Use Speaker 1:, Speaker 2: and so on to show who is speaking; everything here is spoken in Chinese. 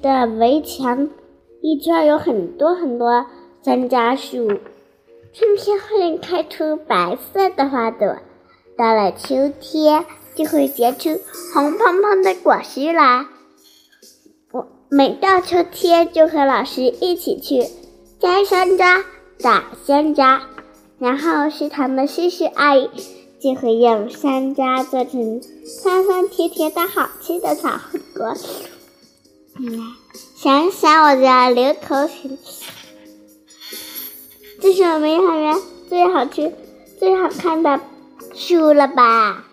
Speaker 1: 的围墙一圈有很多很多山楂树，春天会开出白色的花朵，到了秋天就会结出红彤彤的果实来。我每到秋天就和老师一起去摘山楂、打山楂，然后食堂的叔叔阿姨就会用山楂做成酸酸甜甜的好吃的炒锅。想一想我就要流口水。这是我们幼儿园最好吃、最好看的书了吧？